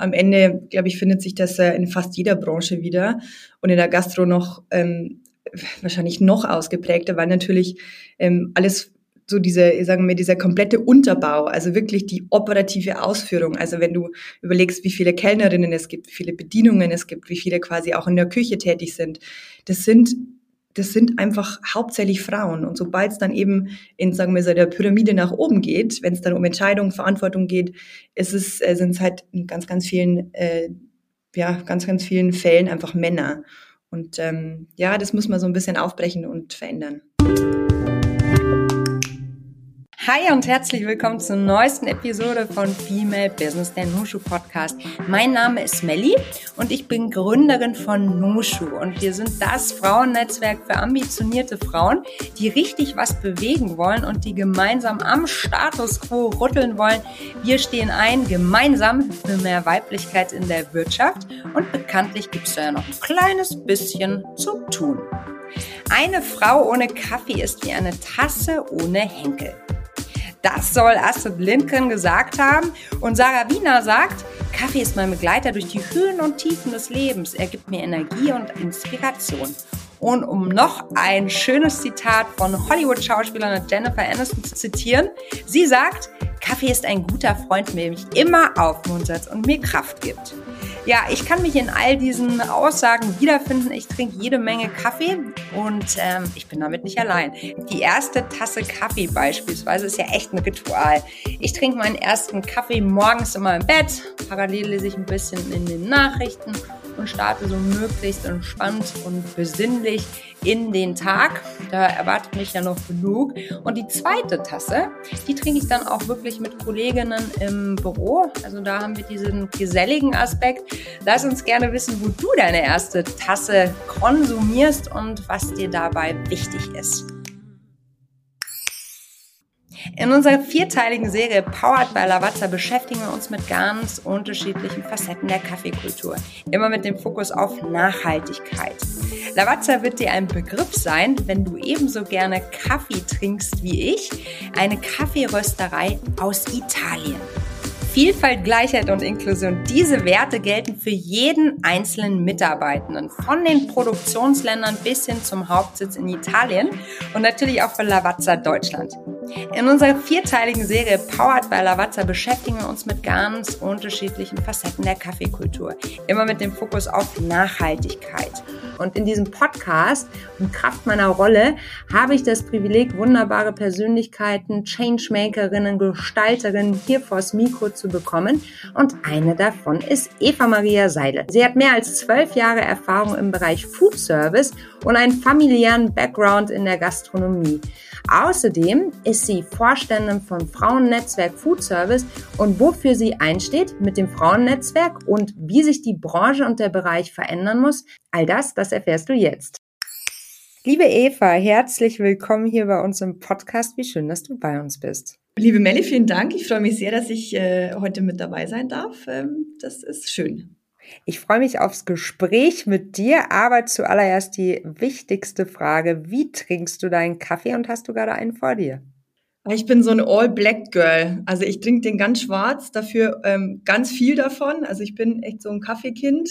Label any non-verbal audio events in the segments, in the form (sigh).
am Ende, glaube ich, findet sich das äh, in fast jeder Branche wieder und in der Gastro noch ähm, wahrscheinlich noch ausgeprägter, weil natürlich ähm, alles so diese, sagen wir, dieser komplette Unterbau, also wirklich die operative Ausführung. Also wenn du überlegst, wie viele Kellnerinnen es gibt, wie viele Bedienungen es gibt, wie viele quasi auch in der Küche tätig sind, das sind das sind einfach hauptsächlich Frauen. Und sobald es dann eben in, sagen wir so, der Pyramide nach oben geht, wenn es dann um Entscheidungen, Verantwortung geht, ist es, äh, sind es halt in ganz, ganz vielen, äh, ja, ganz, ganz vielen Fällen einfach Männer. Und ähm, ja, das muss man so ein bisschen aufbrechen und verändern. Hi und herzlich willkommen zur neuesten Episode von Female Business, der Nushu Podcast. Mein Name ist Melli und ich bin Gründerin von Nushu und wir sind das Frauennetzwerk für ambitionierte Frauen, die richtig was bewegen wollen und die gemeinsam am Status quo rütteln wollen. Wir stehen ein gemeinsam für mehr Weiblichkeit in der Wirtschaft und bekanntlich gibt es da ja noch ein kleines bisschen zu tun. Eine Frau ohne Kaffee ist wie eine Tasse ohne Henkel. Das soll Astrid Lindgren gesagt haben. Und Sarah Wiener sagt, Kaffee ist mein Begleiter durch die Höhen und Tiefen des Lebens. Er gibt mir Energie und Inspiration. Und um noch ein schönes Zitat von Hollywood-Schauspielerin Jennifer Aniston zu zitieren, sie sagt, Kaffee ist ein guter Freund, der mich immer aufmuntert und mir Kraft gibt. Ja, ich kann mich in all diesen Aussagen wiederfinden. Ich trinke jede Menge Kaffee und ähm, ich bin damit nicht allein. Die erste Tasse Kaffee beispielsweise ist ja echt ein Ritual. Ich trinke meinen ersten Kaffee morgens immer im Bett. Parallel lese ich ein bisschen in den Nachrichten und starte so möglichst entspannt und besinnlich in den Tag. Da erwartet mich ja noch genug. Und die zweite Tasse, die trinke ich dann auch wirklich mit Kolleginnen im Büro. Also da haben wir diesen geselligen Aspekt. Lass uns gerne wissen, wo du deine erste Tasse konsumierst und was dir dabei wichtig ist. In unserer vierteiligen Serie Powered by Lavazza beschäftigen wir uns mit ganz unterschiedlichen Facetten der Kaffeekultur. Immer mit dem Fokus auf Nachhaltigkeit. Lavazza wird dir ein Begriff sein, wenn du ebenso gerne Kaffee trinkst wie ich. Eine Kaffeerösterei aus Italien. Vielfalt, Gleichheit und Inklusion. Diese Werte gelten für jeden einzelnen Mitarbeitenden, von den Produktionsländern bis hin zum Hauptsitz in Italien und natürlich auch für Lavazza Deutschland. In unserer vierteiligen Serie Powered by Lavazza beschäftigen wir uns mit ganz unterschiedlichen Facetten der Kaffeekultur. Immer mit dem Fokus auf Nachhaltigkeit. Und in diesem Podcast und Kraft meiner Rolle habe ich das Privileg, wunderbare Persönlichkeiten, Changemakerinnen, Gestalterinnen hier vors Mikro zu bekommen. Und eine davon ist Eva Maria Seidel. Sie hat mehr als zwölf Jahre Erfahrung im Bereich Food Service und einen familiären Background in der Gastronomie. Außerdem ist sie Vorständin von Frauennetzwerk Food Service und wofür sie einsteht mit dem Frauennetzwerk und wie sich die Branche und der Bereich verändern muss, all das, das erfährst du jetzt. Liebe Eva, herzlich willkommen hier bei uns im Podcast. Wie schön, dass du bei uns bist. Liebe Melli, vielen Dank. Ich freue mich sehr, dass ich äh, heute mit dabei sein darf. Ähm, das ist schön. Ich freue mich aufs Gespräch mit dir, aber zuallererst die wichtigste Frage. Wie trinkst du deinen Kaffee und hast du gerade einen vor dir? Ich bin so eine All-Black-Girl. Also ich trinke den ganz schwarz, dafür ähm, ganz viel davon. Also ich bin echt so ein Kaffeekind.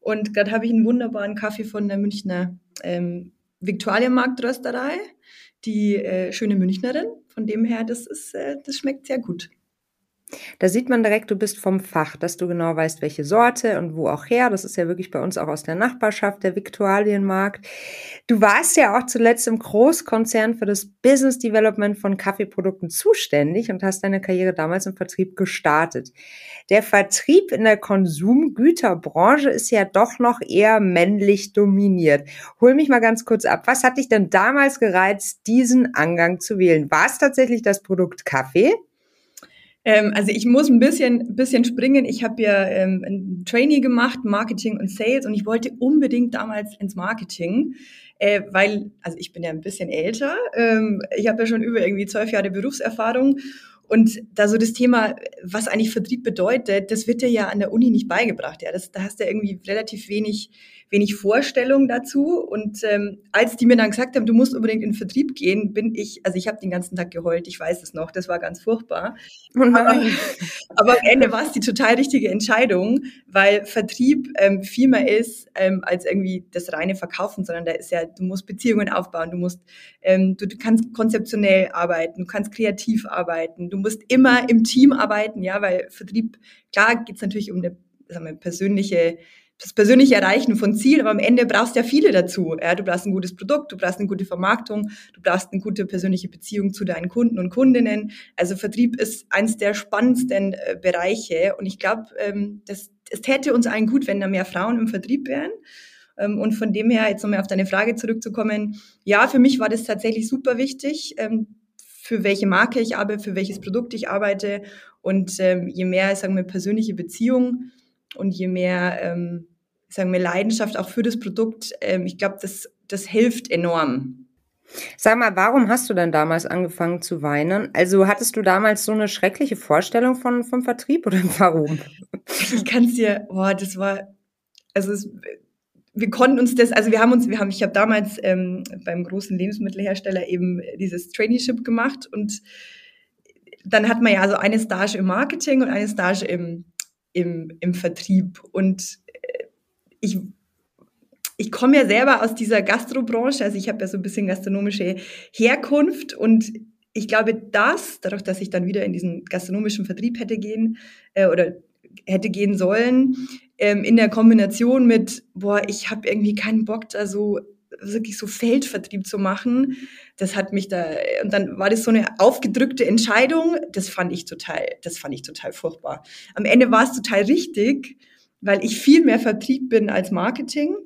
Und gerade habe ich einen wunderbaren Kaffee von der Münchner ähm, Viktualienmarktrösterei, die äh, schöne Münchnerin. Von dem her, das, ist, äh, das schmeckt sehr gut. Da sieht man direkt, du bist vom Fach, dass du genau weißt, welche Sorte und wo auch her. Das ist ja wirklich bei uns auch aus der Nachbarschaft, der Viktualienmarkt. Du warst ja auch zuletzt im Großkonzern für das Business Development von Kaffeeprodukten zuständig und hast deine Karriere damals im Vertrieb gestartet. Der Vertrieb in der Konsumgüterbranche ist ja doch noch eher männlich dominiert. Hol mich mal ganz kurz ab. Was hat dich denn damals gereizt, diesen Angang zu wählen? War es tatsächlich das Produkt Kaffee? Ähm, also ich muss ein bisschen, bisschen springen. Ich habe ja ähm, ein Trainee gemacht, Marketing und Sales, und ich wollte unbedingt damals ins Marketing, äh, weil, also ich bin ja ein bisschen älter. Ähm, ich habe ja schon über irgendwie zwölf Jahre Berufserfahrung Und da so das Thema, was eigentlich Vertrieb bedeutet, das wird dir ja an der Uni nicht beigebracht. Ja, das, da hast du irgendwie relativ wenig wenig Vorstellung dazu. Und ähm, als die mir dann gesagt haben, du musst unbedingt in den Vertrieb gehen, bin ich, also ich habe den ganzen Tag geheult, ich weiß es noch, das war ganz furchtbar. Oh aber, aber am Ende war es die total richtige Entscheidung, weil Vertrieb ähm, viel mehr ist ähm, als irgendwie das reine Verkaufen, sondern da ist ja, du musst Beziehungen aufbauen, du musst, ähm, du, du kannst konzeptionell arbeiten, du kannst kreativ arbeiten, du musst immer im Team arbeiten, ja, weil Vertrieb, klar geht es natürlich um eine sagen wir, persönliche das persönliche Erreichen von Zielen, aber am Ende brauchst du ja viele dazu. Ja, du brauchst ein gutes Produkt, du brauchst eine gute Vermarktung, du brauchst eine gute persönliche Beziehung zu deinen Kunden und Kundinnen. Also Vertrieb ist eines der spannendsten äh, Bereiche und ich glaube, ähm, das, es täte uns allen gut, wenn da mehr Frauen im Vertrieb wären. Ähm, und von dem her, jetzt nochmal auf deine Frage zurückzukommen, ja, für mich war das tatsächlich super wichtig, ähm, für welche Marke ich arbeite, für welches Produkt ich arbeite. Und ähm, je mehr, sagen wir, persönliche Beziehung, und je mehr, ähm, sagen wir, Leidenschaft auch für das Produkt, ähm, ich glaube, das, das hilft enorm. Sag mal, warum hast du denn damals angefangen zu weinen? Also hattest du damals so eine schreckliche Vorstellung von, vom Vertrieb oder (laughs) warum? Ich kann es dir, boah, das war, also es, wir konnten uns das, also wir haben uns, wir haben, ich habe damals ähm, beim großen Lebensmittelhersteller eben dieses Traineeship gemacht und dann hat man ja so eine Stage im Marketing und eine Stage im im, im Vertrieb. Und äh, ich, ich komme ja selber aus dieser Gastrobranche, also ich habe ja so ein bisschen gastronomische Herkunft und ich glaube, das, dadurch, dass ich dann wieder in diesen gastronomischen Vertrieb hätte gehen äh, oder hätte gehen sollen, ähm, in der Kombination mit, boah, ich habe irgendwie keinen Bock, da so wirklich so Feldvertrieb zu machen, das hat mich da, und dann war das so eine aufgedrückte Entscheidung, das fand ich total, das fand ich total furchtbar. Am Ende war es total richtig, weil ich viel mehr Vertrieb bin als Marketing.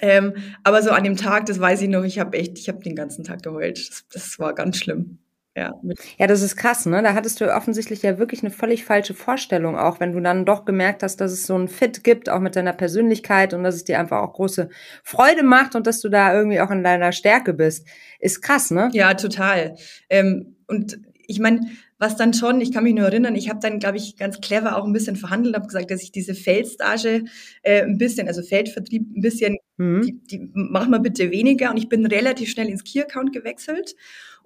Ähm, aber so an dem Tag, das weiß ich noch, ich habe echt, ich habe den ganzen Tag geheult. Das, das war ganz schlimm. Ja. ja, das ist krass, ne? Da hattest du offensichtlich ja wirklich eine völlig falsche Vorstellung, auch wenn du dann doch gemerkt hast, dass es so ein Fit gibt, auch mit deiner Persönlichkeit und dass es dir einfach auch große Freude macht und dass du da irgendwie auch in deiner Stärke bist. Ist krass, ne? Ja, total. Ähm, und ich meine, was dann schon, ich kann mich nur erinnern, ich habe dann, glaube ich, ganz clever auch ein bisschen verhandelt, habe gesagt, dass ich diese Feldstage äh, ein bisschen, also Feldvertrieb ein bisschen, mhm. die, die mach mal bitte weniger. Und ich bin relativ schnell ins Key-Account gewechselt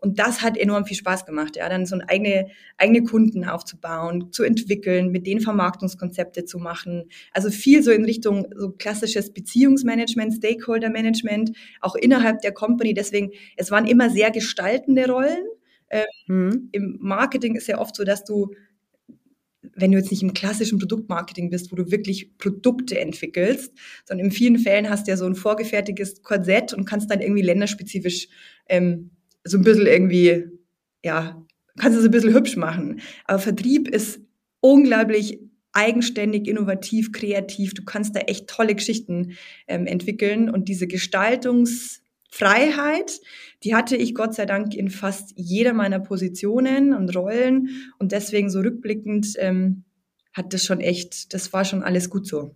und das hat enorm viel Spaß gemacht, ja, dann so eine eigene, eigene Kunden aufzubauen, zu entwickeln, mit denen Vermarktungskonzepte zu machen. Also viel so in Richtung so klassisches Beziehungsmanagement, Stakeholder-Management, auch innerhalb der Company. Deswegen, es waren immer sehr gestaltende Rollen. Ähm, mhm. Im Marketing ist ja oft so, dass du wenn du jetzt nicht im klassischen Produktmarketing bist, wo du wirklich Produkte entwickelst, sondern in vielen Fällen hast du ja so ein vorgefertigtes Korsett und kannst dann irgendwie länderspezifisch ähm, so ein bisschen irgendwie, ja, kannst es ein bisschen hübsch machen. Aber Vertrieb ist unglaublich eigenständig, innovativ, kreativ. Du kannst da echt tolle Geschichten ähm, entwickeln. Und diese Gestaltungsfreiheit, die hatte ich Gott sei Dank in fast jeder meiner Positionen und Rollen. Und deswegen so rückblickend ähm, hat das schon echt, das war schon alles gut so.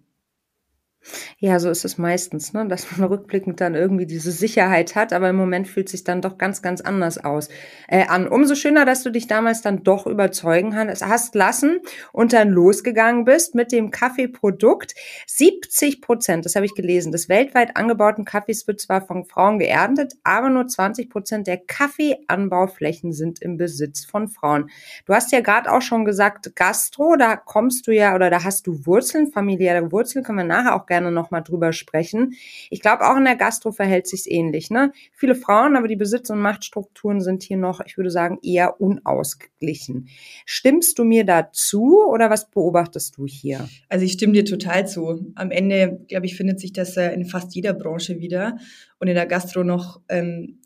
Ja, so ist es meistens, ne? dass man (laughs) rückblickend dann irgendwie diese Sicherheit hat, aber im Moment fühlt sich dann doch ganz, ganz anders aus äh, an. Umso schöner, dass du dich damals dann doch überzeugen hast lassen und dann losgegangen bist mit dem Kaffeeprodukt. 70 Prozent, das habe ich gelesen, des weltweit angebauten Kaffees wird zwar von Frauen geerntet, aber nur 20 Prozent der Kaffeeanbauflächen sind im Besitz von Frauen. Du hast ja gerade auch schon gesagt, Gastro, da kommst du ja oder da hast du Wurzeln, familiäre Wurzeln, können wir nachher auch gerne gerne nochmal drüber sprechen. Ich glaube, auch in der Gastro verhält sich ähnlich. Ne? Viele Frauen, aber die Besitz- und Machtstrukturen sind hier noch, ich würde sagen, eher unausgeglichen. Stimmst du mir dazu oder was beobachtest du hier? Also ich stimme dir total zu. Am Ende, glaube ich, findet sich das in fast jeder Branche wieder und in der Gastro noch ähm,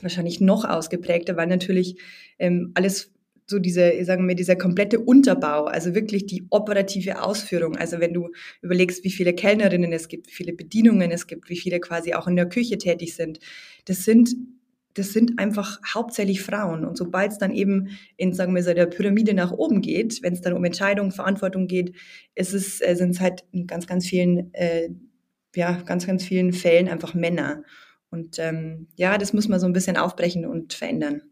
wahrscheinlich noch ausgeprägter, weil natürlich ähm, alles so diese, sagen wir, dieser komplette Unterbau, also wirklich die operative Ausführung. Also wenn du überlegst, wie viele Kellnerinnen es gibt, wie viele Bedienungen es gibt, wie viele quasi auch in der Küche tätig sind, das sind das sind einfach hauptsächlich Frauen. Und sobald es dann eben in, sagen wir so, der Pyramide nach oben geht, wenn es dann um Entscheidungen, Verantwortung geht, ist es, äh, sind es halt in ganz, ganz vielen, äh, ja, ganz, ganz vielen Fällen einfach Männer. Und ähm, ja, das muss man so ein bisschen aufbrechen und verändern.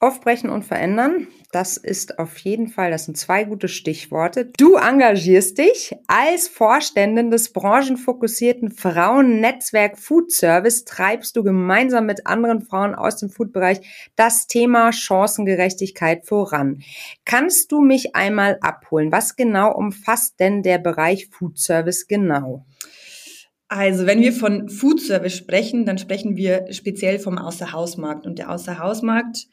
Aufbrechen und verändern, das ist auf jeden Fall, das sind zwei gute Stichworte. Du engagierst dich als Vorständin des branchenfokussierten Frauennetzwerk Food Service, treibst du gemeinsam mit anderen Frauen aus dem Foodbereich das Thema Chancengerechtigkeit voran. Kannst du mich einmal abholen? Was genau umfasst denn der Bereich Food Service genau? Also, wenn wir von Food Service sprechen, dann sprechen wir speziell vom Außerhausmarkt. Und der Außerhausmarkt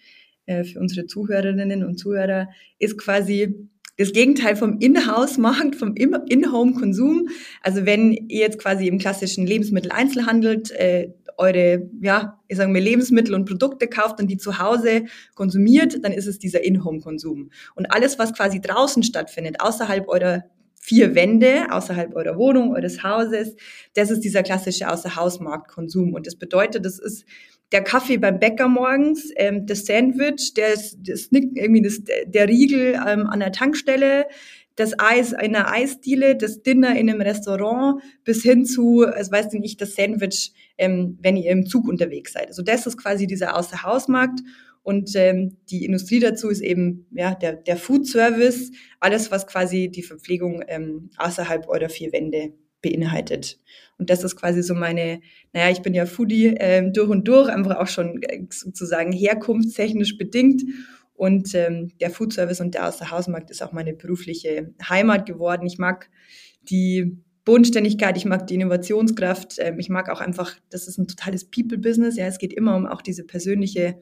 äh, für unsere Zuhörerinnen und Zuhörer ist quasi das Gegenteil vom In-House-Markt, vom In-Home-Konsum. Also wenn ihr jetzt quasi im klassischen Lebensmitteleinzelhandel äh, eure, ja, ich sage mal, Lebensmittel und Produkte kauft und die zu Hause konsumiert, dann ist es dieser In-Home-Konsum. Und alles, was quasi draußen stattfindet, außerhalb eurer vier Wände, außerhalb eurer Wohnung, eures Hauses, das ist dieser klassische Außerhausmarktkonsum. Und das bedeutet, das ist der Kaffee beim Bäcker morgens, ähm, das Sandwich, der, das irgendwie das, der Riegel ähm, an der Tankstelle, das Eis in einer Eisdiele, das Dinner in einem Restaurant, bis hin zu, also weiß nicht, das Sandwich, ähm, wenn ihr im Zug unterwegs seid. Also das ist quasi dieser Außerhausmarkt. Und ähm, die Industrie dazu ist eben ja der, der Food Service, alles, was quasi die Verpflegung ähm, außerhalb eurer vier Wände beinhaltet. Und das ist quasi so meine, naja, ich bin ja Foodie ähm, durch und durch, einfach auch schon äh, sozusagen herkunftstechnisch bedingt. Und ähm, der Food Service und der Außerhausmarkt ist auch meine berufliche Heimat geworden. Ich mag die Bodenständigkeit, ich mag die Innovationskraft, ähm, ich mag auch einfach, das ist ein totales People-Business. Ja, es geht immer um auch diese persönliche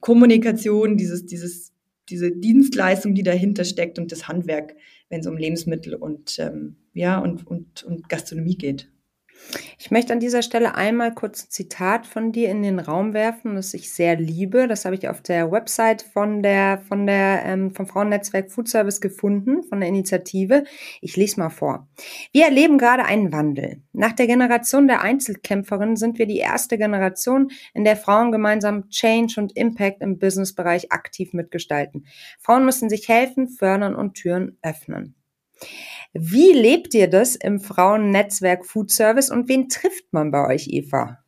Kommunikation, dieses, dieses, diese Dienstleistung, die dahinter steckt und das Handwerk, wenn es um Lebensmittel und ähm, ja, und, und, und Gastronomie geht. Ich möchte an dieser Stelle einmal kurz ein Zitat von dir in den Raum werfen, das ich sehr liebe. Das habe ich auf der Website von der, von der, ähm, vom Frauennetzwerk Food Service gefunden, von der Initiative. Ich lese mal vor. Wir erleben gerade einen Wandel. Nach der Generation der Einzelkämpferinnen sind wir die erste Generation, in der Frauen gemeinsam Change und Impact im Businessbereich aktiv mitgestalten. Frauen müssen sich helfen, fördern und Türen öffnen. Wie lebt ihr das im Frauennetzwerk Food Service und wen trifft man bei euch, Eva?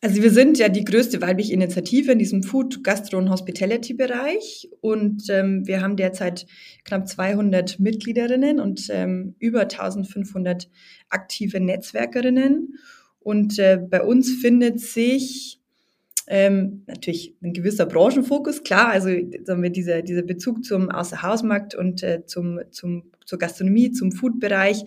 Also wir sind ja die größte weibliche Initiative in diesem Food, Gastro und Hospitality Bereich und ähm, wir haben derzeit knapp 200 Mitgliederinnen und ähm, über 1500 aktive Netzwerkerinnen und äh, bei uns findet sich ähm, natürlich ein gewisser Branchenfokus, klar, also sagen wir, dieser, dieser Bezug zum Außerhausmarkt und äh, zum, zum, zur Gastronomie, zum Food-Bereich,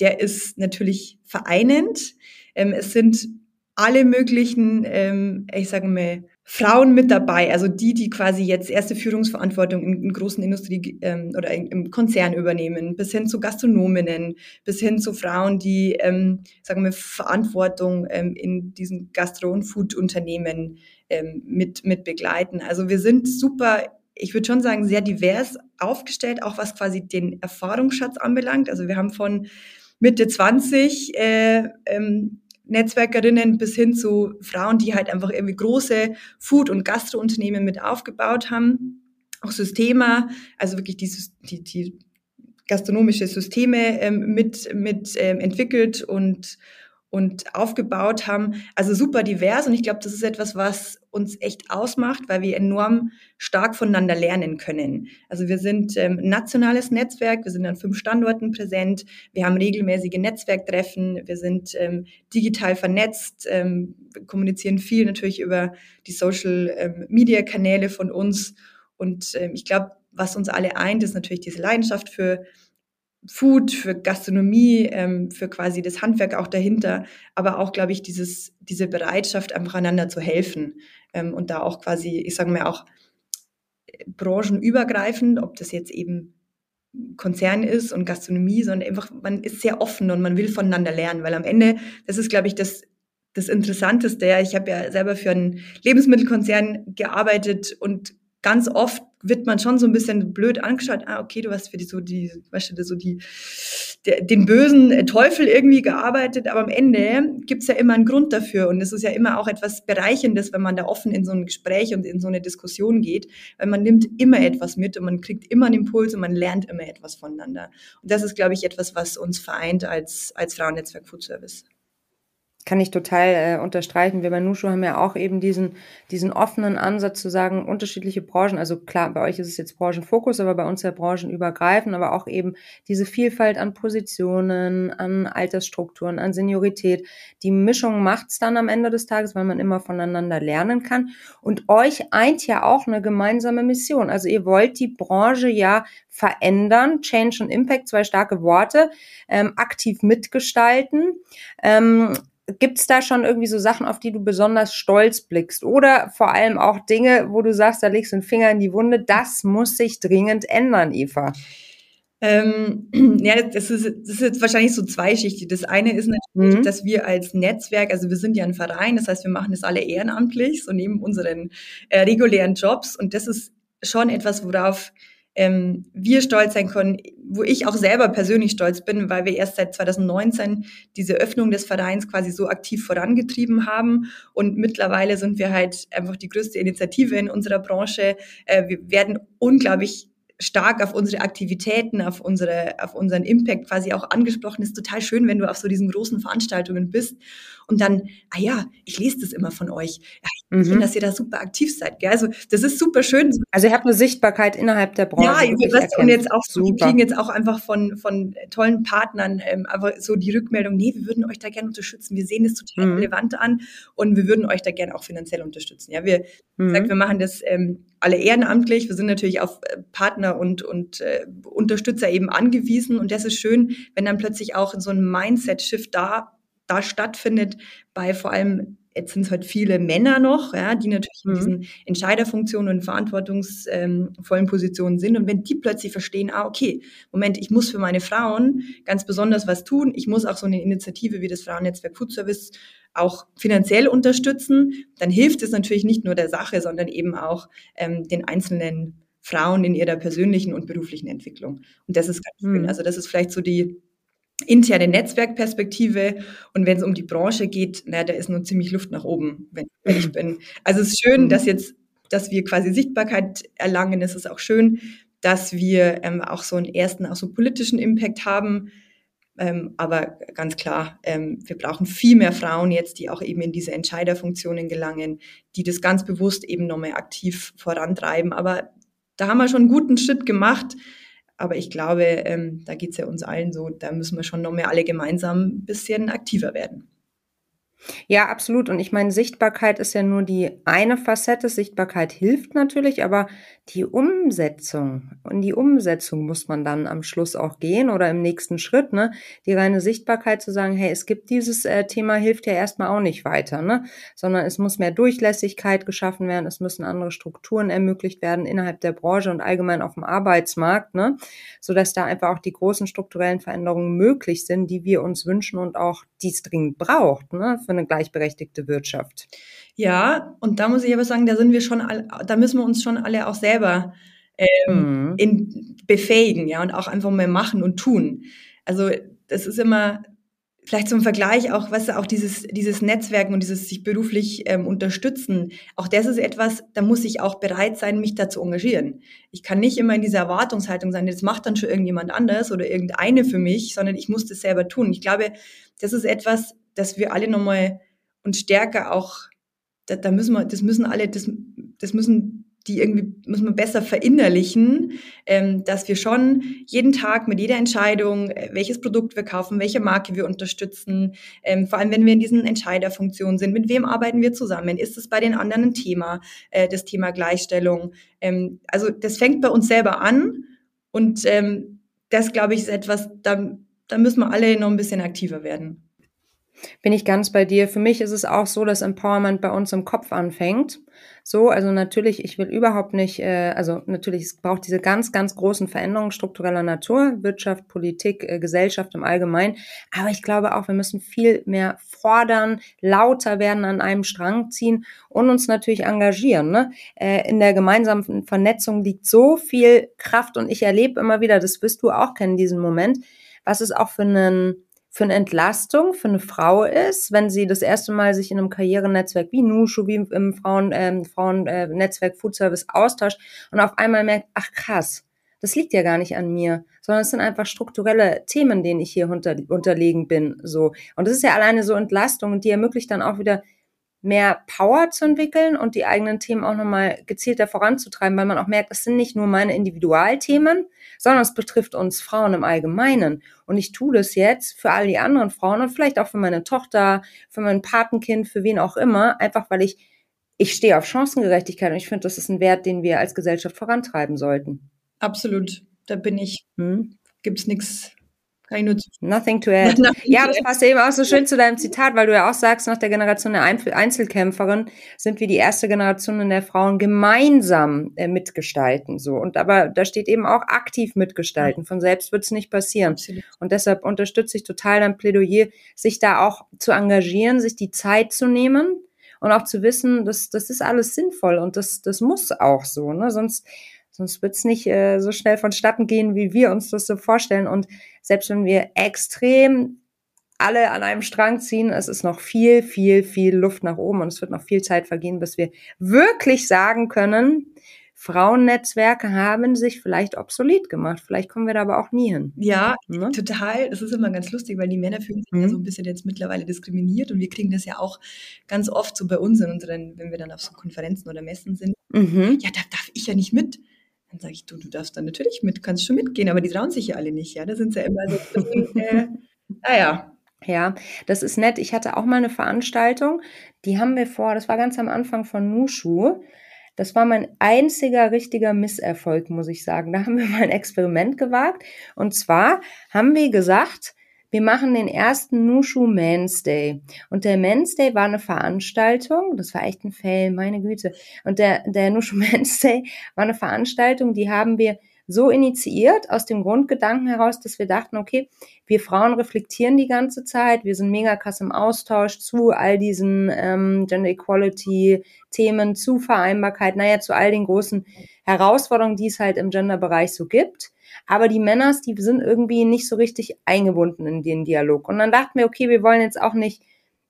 der ist natürlich vereinend. Ähm, es sind alle möglichen, ähm, ich sage mal, Frauen mit dabei, also die, die quasi jetzt erste Führungsverantwortung in, in großen Industrie ähm, oder in, im Konzern übernehmen, bis hin zu Gastronominnen, bis hin zu Frauen, die, ähm, sagen wir, Verantwortung ähm, in diesen Gastro- und Food-Unternehmen ähm, mit, mit begleiten. Also wir sind super, ich würde schon sagen, sehr divers aufgestellt, auch was quasi den Erfahrungsschatz anbelangt. Also wir haben von Mitte 20 äh, ähm, Netzwerkerinnen bis hin zu Frauen, die halt einfach irgendwie große Food- und Gastrounternehmen mit aufgebaut haben. Auch Systeme, also wirklich die, die, die gastronomische Systeme ähm, mit, mit ähm, entwickelt und, und aufgebaut haben. Also super divers und ich glaube, das ist etwas, was uns echt ausmacht, weil wir enorm stark voneinander lernen können. Also wir sind ähm, nationales Netzwerk, wir sind an fünf Standorten präsent, wir haben regelmäßige Netzwerktreffen, wir sind ähm, digital vernetzt, ähm, kommunizieren viel natürlich über die Social-Media-Kanäle ähm, von uns und ähm, ich glaube, was uns alle eint, ist natürlich diese Leidenschaft für Food, für Gastronomie, ähm, für quasi das Handwerk auch dahinter, aber auch, glaube ich, dieses, diese Bereitschaft, einfach einander zu helfen ähm, und da auch quasi, ich sage mal auch äh, branchenübergreifend, ob das jetzt eben Konzern ist und Gastronomie, sondern einfach, man ist sehr offen und man will voneinander lernen, weil am Ende, das ist, glaube ich, das, das Interessanteste. Ich habe ja selber für einen Lebensmittelkonzern gearbeitet und ganz oft wird man schon so ein bisschen blöd angeschaut. Ah, okay, du hast für die so die, weißt du, so die, der, den bösen Teufel irgendwie gearbeitet, aber am Ende gibt's ja immer einen Grund dafür und es ist ja immer auch etwas Bereichendes, wenn man da offen in so ein Gespräch und in so eine Diskussion geht, weil man nimmt immer etwas mit und man kriegt immer einen Impuls und man lernt immer etwas voneinander. Und das ist, glaube ich, etwas, was uns vereint als, als Frauennetzwerk Food Service. Kann ich total äh, unterstreichen. Wir bei Nushu haben ja auch eben diesen, diesen offenen Ansatz zu sagen, unterschiedliche Branchen, also klar, bei euch ist es jetzt Branchenfokus, aber bei uns ja branchenübergreifend, aber auch eben diese Vielfalt an Positionen, an Altersstrukturen, an Seniorität. Die Mischung macht's dann am Ende des Tages, weil man immer voneinander lernen kann. Und euch eint ja auch eine gemeinsame Mission. Also ihr wollt die Branche ja verändern, Change und Impact, zwei starke Worte, ähm, aktiv mitgestalten. Ähm, Gibt es da schon irgendwie so Sachen, auf die du besonders stolz blickst? Oder vor allem auch Dinge, wo du sagst, da legst du einen Finger in die Wunde, das muss sich dringend ändern, Eva? Ähm, (clears throat) ja, das ist, das ist jetzt wahrscheinlich so zweischichtig. Das eine ist natürlich, mhm. dass wir als Netzwerk, also wir sind ja ein Verein, das heißt, wir machen das alle ehrenamtlich, so neben unseren äh, regulären Jobs. Und das ist schon etwas, worauf ähm, wir stolz sein können, wo ich auch selber persönlich stolz bin, weil wir erst seit 2019 diese Öffnung des Vereins quasi so aktiv vorangetrieben haben. Und mittlerweile sind wir halt einfach die größte Initiative in unserer Branche. Äh, wir werden unglaublich stark auf unsere Aktivitäten, auf unsere, auf unseren Impact quasi auch angesprochen. ist total schön, wenn du auf so diesen großen Veranstaltungen bist und dann, ah ja, ich lese das immer von euch. Ja, ich mhm. finde, dass ihr da super aktiv seid. Gell? Also das ist super schön. Also ihr habt eine Sichtbarkeit innerhalb der Branche. Ja, ihr und jetzt auch so, wir kriegen jetzt auch einfach von, von tollen Partnern ähm, aber so die Rückmeldung, nee, wir würden euch da gerne unterstützen. Wir sehen das total mhm. relevant an und wir würden euch da gerne auch finanziell unterstützen. Ja, wir, mhm. gesagt, wir machen das ähm, alle ehrenamtlich. Wir sind natürlich auf äh, Partner und, und äh, Unterstützer eben angewiesen. Und das ist schön, wenn dann plötzlich auch so ein Mindset-Shift da da stattfindet, bei vor allem jetzt sind es halt viele Männer noch, ja, die natürlich mhm. in diesen Entscheiderfunktionen und verantwortungsvollen ähm, Positionen sind. Und wenn die plötzlich verstehen, ah, okay, Moment, ich muss für meine Frauen ganz besonders was tun, ich muss auch so eine Initiative wie das Frauennetzwerk Food Service auch finanziell unterstützen, dann hilft es natürlich nicht nur der Sache, sondern eben auch ähm, den einzelnen Frauen in ihrer persönlichen und beruflichen Entwicklung. Und das ist ganz mhm. schön. Also das ist vielleicht so die interne Netzwerkperspektive. Und wenn es um die Branche geht, na, da ist nur ziemlich Luft nach oben, wenn, wenn ich (laughs) bin. Also es ist schön, mhm. dass jetzt, dass wir quasi Sichtbarkeit erlangen. Es ist auch schön, dass wir ähm, auch so einen ersten, auch so politischen Impact haben. Ähm, aber ganz klar, ähm, wir brauchen viel mehr Frauen jetzt, die auch eben in diese Entscheiderfunktionen gelangen, die das ganz bewusst eben nochmal aktiv vorantreiben. Aber da haben wir schon einen guten Schritt gemacht. Aber ich glaube, ähm, da geht es ja uns allen so, da müssen wir schon noch mehr alle gemeinsam ein bisschen aktiver werden. Ja, absolut. Und ich meine, Sichtbarkeit ist ja nur die eine Facette. Sichtbarkeit hilft natürlich, aber die Umsetzung, und die Umsetzung muss man dann am Schluss auch gehen oder im nächsten Schritt, ne? Die reine Sichtbarkeit zu sagen, hey, es gibt dieses äh, Thema, hilft ja erstmal auch nicht weiter, ne? Sondern es muss mehr Durchlässigkeit geschaffen werden, es müssen andere Strukturen ermöglicht werden innerhalb der Branche und allgemein auf dem Arbeitsmarkt, ne? Sodass da einfach auch die großen strukturellen Veränderungen möglich sind, die wir uns wünschen und auch dies dringend braucht, ne? Für eine gleichberechtigte Wirtschaft. Ja, und da muss ich aber sagen, da sind wir schon, all, da müssen wir uns schon alle auch selber ähm, mhm. in, befähigen, ja, und auch einfach mal machen und tun. Also das ist immer vielleicht zum Vergleich auch, was auch dieses dieses Netzwerken und dieses sich beruflich ähm, unterstützen. Auch das ist etwas, da muss ich auch bereit sein, mich da zu engagieren. Ich kann nicht immer in dieser Erwartungshaltung sein, das macht dann schon irgendjemand anders oder irgendeine für mich, sondern ich muss das selber tun. Ich glaube, das ist etwas, das wir alle nochmal und stärker auch da, da müssen wir, das müssen alle, das, das müssen die irgendwie müssen wir besser verinnerlichen, ähm, dass wir schon jeden Tag mit jeder Entscheidung, äh, welches Produkt wir kaufen, welche Marke wir unterstützen, ähm, vor allem wenn wir in diesen Entscheiderfunktionen sind, mit wem arbeiten wir zusammen, ist es bei den anderen ein Thema, äh, das Thema Gleichstellung. Ähm, also das fängt bei uns selber an und ähm, das, glaube ich, ist etwas, da, da müssen wir alle noch ein bisschen aktiver werden. Bin ich ganz bei dir. Für mich ist es auch so, dass Empowerment bei uns im Kopf anfängt. So, also natürlich, ich will überhaupt nicht, äh, also natürlich, es braucht diese ganz, ganz großen Veränderungen struktureller Natur, Wirtschaft, Politik, äh, Gesellschaft im Allgemeinen. Aber ich glaube auch, wir müssen viel mehr fordern, lauter werden, an einem Strang ziehen und uns natürlich engagieren. Ne? Äh, in der gemeinsamen Vernetzung liegt so viel Kraft und ich erlebe immer wieder, das wirst du auch kennen, diesen Moment, was es auch für einen für eine Entlastung für eine Frau ist, wenn sie das erste Mal sich in einem Karrierenetzwerk wie Nushu, wie im Frauen, ähm, Frauennetzwerk äh, Food Service austauscht und auf einmal merkt, ach krass, das liegt ja gar nicht an mir, sondern es sind einfach strukturelle Themen, denen ich hier unter, unterlegen bin, so. Und das ist ja alleine so Entlastung und die ermöglicht dann auch wieder mehr Power zu entwickeln und die eigenen Themen auch nochmal gezielter voranzutreiben, weil man auch merkt, das sind nicht nur meine Individualthemen, sondern es betrifft uns Frauen im Allgemeinen. Und ich tue das jetzt für all die anderen Frauen und vielleicht auch für meine Tochter, für mein Patenkind, für wen auch immer, einfach weil ich, ich stehe auf Chancengerechtigkeit und ich finde, das ist ein Wert, den wir als Gesellschaft vorantreiben sollten. Absolut. Da bin ich, hm? gibt's nichts kann ich nur Nothing to add. Nothing ja, das passt eben auch so schön zu deinem Zitat, weil du ja auch sagst, nach der Generation der Einzelkämpferin sind wir die erste Generation, in der Frauen gemeinsam äh, mitgestalten. So. Und aber da steht eben auch aktiv mitgestalten. Von selbst wird es nicht passieren. Absolut. Und deshalb unterstütze ich total dein Plädoyer, sich da auch zu engagieren, sich die Zeit zu nehmen und auch zu wissen, dass das ist alles sinnvoll und das, das muss auch so. Ne? Sonst Sonst wird es nicht äh, so schnell vonstatten gehen, wie wir uns das so vorstellen. Und selbst wenn wir extrem alle an einem Strang ziehen, es ist noch viel, viel, viel Luft nach oben und es wird noch viel Zeit vergehen, bis wir wirklich sagen können, Frauennetzwerke haben sich vielleicht obsolet gemacht. Vielleicht kommen wir da aber auch nie hin. Ja, ne? total. Das ist immer ganz lustig, weil die Männer fühlen sich mhm. ja so ein bisschen jetzt mittlerweile diskriminiert und wir kriegen das ja auch ganz oft so bei uns in unseren, wenn wir dann auf so Konferenzen oder Messen sind. Mhm. Ja, da darf ich ja nicht mit. Dann sage ich, du, du darfst dann natürlich mit, kannst schon mitgehen, aber die trauen sich ja alle nicht, ja. Da sind sie ja immer so, (laughs) äh, naja. Ja, das ist nett. Ich hatte auch mal eine Veranstaltung, die haben wir vor, das war ganz am Anfang von Nushu. Das war mein einziger richtiger Misserfolg, muss ich sagen. Da haben wir mal ein Experiment gewagt. Und zwar haben wir gesagt, wir machen den ersten Nushu Men's Day. Und der Men's Day war eine Veranstaltung, das war echt ein Fail, meine Güte. Und der, der Nushu (laughs) Men's Day war eine Veranstaltung, die haben wir so initiiert aus dem Grundgedanken heraus, dass wir dachten, okay, wir Frauen reflektieren die ganze Zeit, wir sind mega krass im Austausch zu all diesen ähm, Gender Equality Themen, zu Vereinbarkeit, naja, zu all den großen Herausforderungen, die es halt im Gender-Bereich so gibt. Aber die Männers, die sind irgendwie nicht so richtig eingebunden in den Dialog. Und dann dachten wir, okay, wir wollen jetzt auch nicht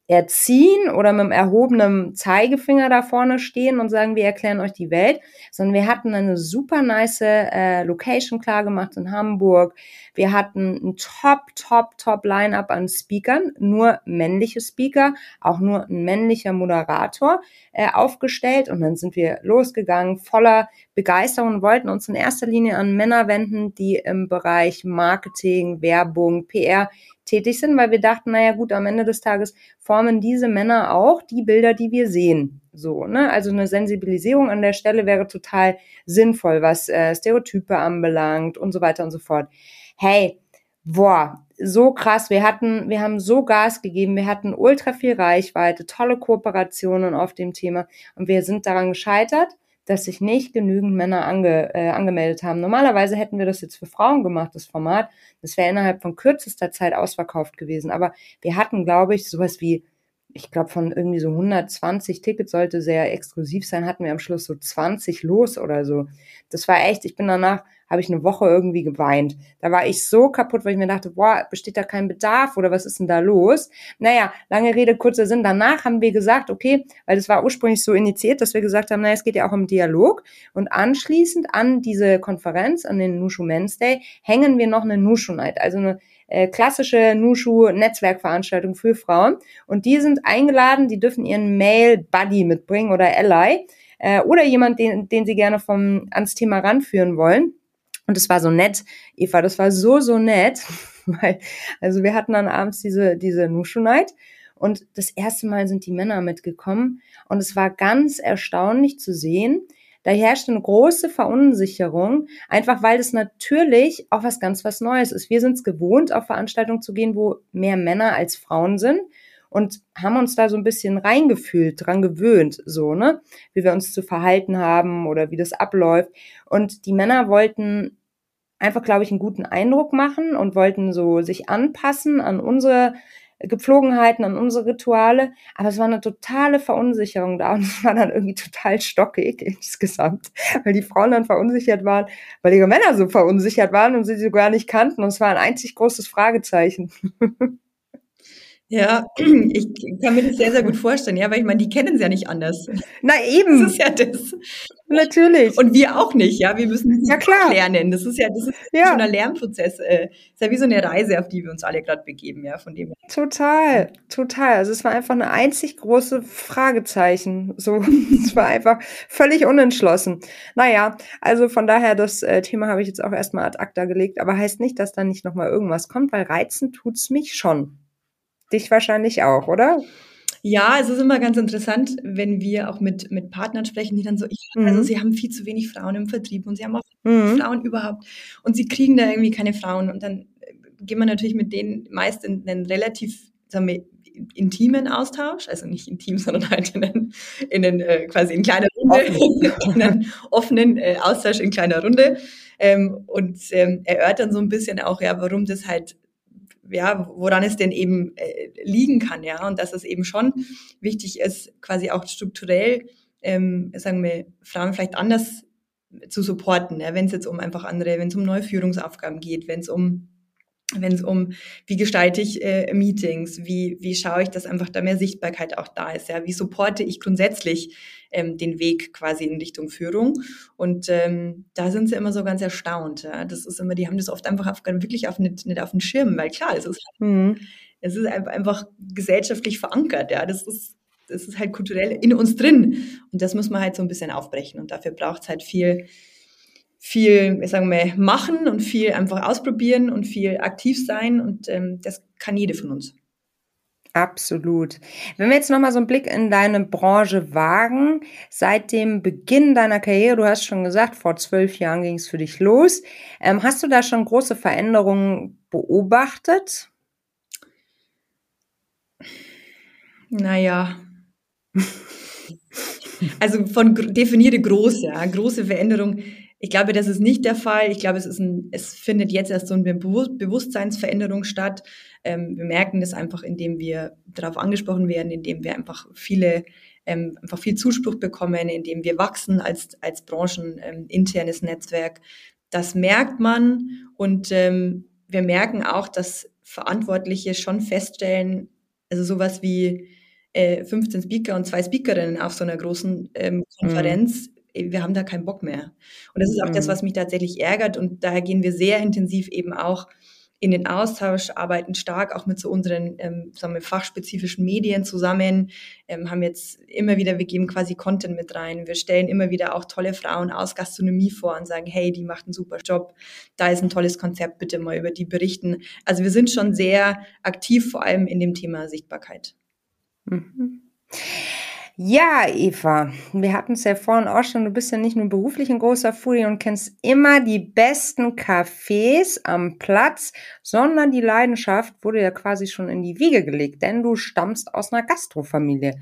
erziehen oder mit einem erhobenen Zeigefinger da vorne stehen und sagen, wir erklären euch die Welt, sondern wir hatten eine super nice äh, Location klar gemacht in Hamburg. Wir hatten ein top, top, top Line-up an Speakern, nur männliche Speaker, auch nur ein männlicher Moderator äh, aufgestellt und dann sind wir losgegangen, voller Begeisterung und wollten uns in erster Linie an Männer wenden, die im Bereich Marketing, Werbung, PR tätig sind, weil wir dachten, naja gut, am Ende des Tages formen diese Männer auch die Bilder, die wir sehen. So, ne? Also eine Sensibilisierung an der Stelle wäre total sinnvoll, was äh, Stereotype anbelangt und so weiter und so fort. Hey, boah, so krass. Wir hatten, wir haben so Gas gegeben, wir hatten ultra viel Reichweite, tolle Kooperationen auf dem Thema und wir sind daran gescheitert, dass sich nicht genügend Männer ange, äh, angemeldet haben. Normalerweise hätten wir das jetzt für Frauen gemacht, das Format. Das wäre innerhalb von kürzester Zeit ausverkauft gewesen. Aber wir hatten, glaube ich, sowas wie, ich glaube, von irgendwie so 120 Tickets sollte sehr exklusiv sein, hatten wir am Schluss so 20 los oder so. Das war echt, ich bin danach habe ich eine Woche irgendwie geweint. Da war ich so kaputt, weil ich mir dachte, boah, besteht da kein Bedarf oder was ist denn da los? Naja, lange Rede, kurzer Sinn. Danach haben wir gesagt, okay, weil das war ursprünglich so initiiert, dass wir gesagt haben, naja, es geht ja auch um Dialog. Und anschließend an diese Konferenz, an den Nushu Men's Day, hängen wir noch eine Nushu Night, also eine äh, klassische Nushu-Netzwerkveranstaltung für Frauen. Und die sind eingeladen, die dürfen ihren Male Buddy mitbringen oder Ally äh, oder jemand, den, den sie gerne vom, ans Thema ranführen wollen. Und es war so nett, Eva, das war so, so nett, (laughs) weil, also wir hatten dann abends diese, diese Nushu Night und das erste Mal sind die Männer mitgekommen und es war ganz erstaunlich zu sehen, da herrscht eine große Verunsicherung, einfach weil es natürlich auch was ganz was Neues ist. Wir sind es gewohnt, auf Veranstaltungen zu gehen, wo mehr Männer als Frauen sind und haben uns da so ein bisschen reingefühlt, dran gewöhnt, so, ne? Wie wir uns zu verhalten haben oder wie das abläuft. Und die Männer wollten einfach, glaube ich, einen guten Eindruck machen und wollten so sich anpassen an unsere Gepflogenheiten, an unsere Rituale. Aber es war eine totale Verunsicherung da und es war dann irgendwie total stockig insgesamt, weil die Frauen dann verunsichert waren, weil ihre Männer so verunsichert waren und sie sie gar nicht kannten und es war ein einzig großes Fragezeichen. (laughs) Ja, (clears throat) ich kann mir das sehr, sehr gut vorstellen, ja, weil ich meine, die kennen es ja nicht anders. Na eben. Das ist ja das. Natürlich. Und wir auch nicht, ja. Wir müssen ja, klar. lernen. Das ist ja, das ist ja. schon ein Lernprozess. Äh, ist ja wie so eine Reise, auf die wir uns alle gerade begeben, ja, von dem. Total, total. Also es war einfach eine einzig große Fragezeichen. So, (laughs) es war einfach völlig unentschlossen. Naja, also von daher, das äh, Thema habe ich jetzt auch erstmal ad acta gelegt, aber heißt nicht, dass da nicht nochmal irgendwas kommt, weil reizen tut's mich schon. Dich wahrscheinlich auch, oder? Ja, es ist immer ganz interessant, wenn wir auch mit, mit Partnern sprechen, die dann so, ich, also mhm. sie haben viel zu wenig Frauen im Vertrieb und sie haben auch mhm. Frauen überhaupt und sie kriegen da irgendwie keine Frauen und dann gehen wir natürlich mit denen meist in einen relativ, sagen wir, intimen Austausch, also nicht intim, (laughs) sondern halt in einen, in einen äh, quasi in kleiner Runde, (laughs) in einen offenen äh, Austausch in kleiner Runde ähm, und ähm, erörtern so ein bisschen auch, ja, warum das halt ja, woran es denn eben äh, liegen kann, ja, und dass es eben schon wichtig ist, quasi auch strukturell, ähm, sagen wir, Frauen vielleicht anders zu supporten, ja, wenn es jetzt um einfach andere, wenn es um neue Führungsaufgaben geht, wenn es um wenn es um, wie gestalte ich äh, Meetings, wie, wie schaue ich, dass einfach da mehr Sichtbarkeit auch da ist, ja, wie supporte ich grundsätzlich ähm, den Weg quasi in Richtung Führung? Und ähm, da sind sie immer so ganz erstaunt, ja, das ist immer, die haben das oft einfach auf, wirklich auf, nicht, nicht auf dem Schirm, weil klar, es ist, halt, mhm. es ist einfach gesellschaftlich verankert, ja, das ist, das ist halt kulturell in uns drin. Und das muss man halt so ein bisschen aufbrechen. Und dafür braucht es halt viel, viel, ich sage mal, machen und viel einfach ausprobieren und viel aktiv sein und ähm, das kann jede von uns. Absolut. Wenn wir jetzt nochmal so einen Blick in deine Branche wagen, seit dem Beginn deiner Karriere, du hast schon gesagt, vor zwölf Jahren ging es für dich los. Ähm, hast du da schon große Veränderungen beobachtet? Naja. also von definierte große, ja, große Veränderung ich glaube, das ist nicht der Fall. Ich glaube, es ist ein, es findet jetzt erst so eine Bewusstseinsveränderung statt. Ähm, wir merken das einfach, indem wir darauf angesprochen werden, indem wir einfach viele, ähm, einfach viel Zuspruch bekommen, indem wir wachsen als, als brancheninternes ähm, Netzwerk. Das merkt man und ähm, wir merken auch, dass Verantwortliche schon feststellen, also sowas wie äh, 15 Speaker und zwei Speakerinnen auf so einer großen ähm, mhm. Konferenz mhm wir haben da keinen Bock mehr. Und das ist auch mhm. das, was mich tatsächlich ärgert. Und daher gehen wir sehr intensiv eben auch in den Austausch, arbeiten stark auch mit so unseren ähm, sagen wir, fachspezifischen Medien zusammen, ähm, haben jetzt immer wieder, wir geben quasi Content mit rein, wir stellen immer wieder auch tolle Frauen aus Gastronomie vor und sagen, hey, die macht einen super Job, da ist ein tolles Konzept, bitte mal über die berichten. Also wir sind schon sehr aktiv, vor allem in dem Thema Sichtbarkeit. Mhm. Ja, Eva, wir hatten es ja vorhin auch schon, du bist ja nicht nur beruflich ein großer Foodie und kennst immer die besten Cafés am Platz, sondern die Leidenschaft wurde ja quasi schon in die Wiege gelegt, denn du stammst aus einer Gastrofamilie.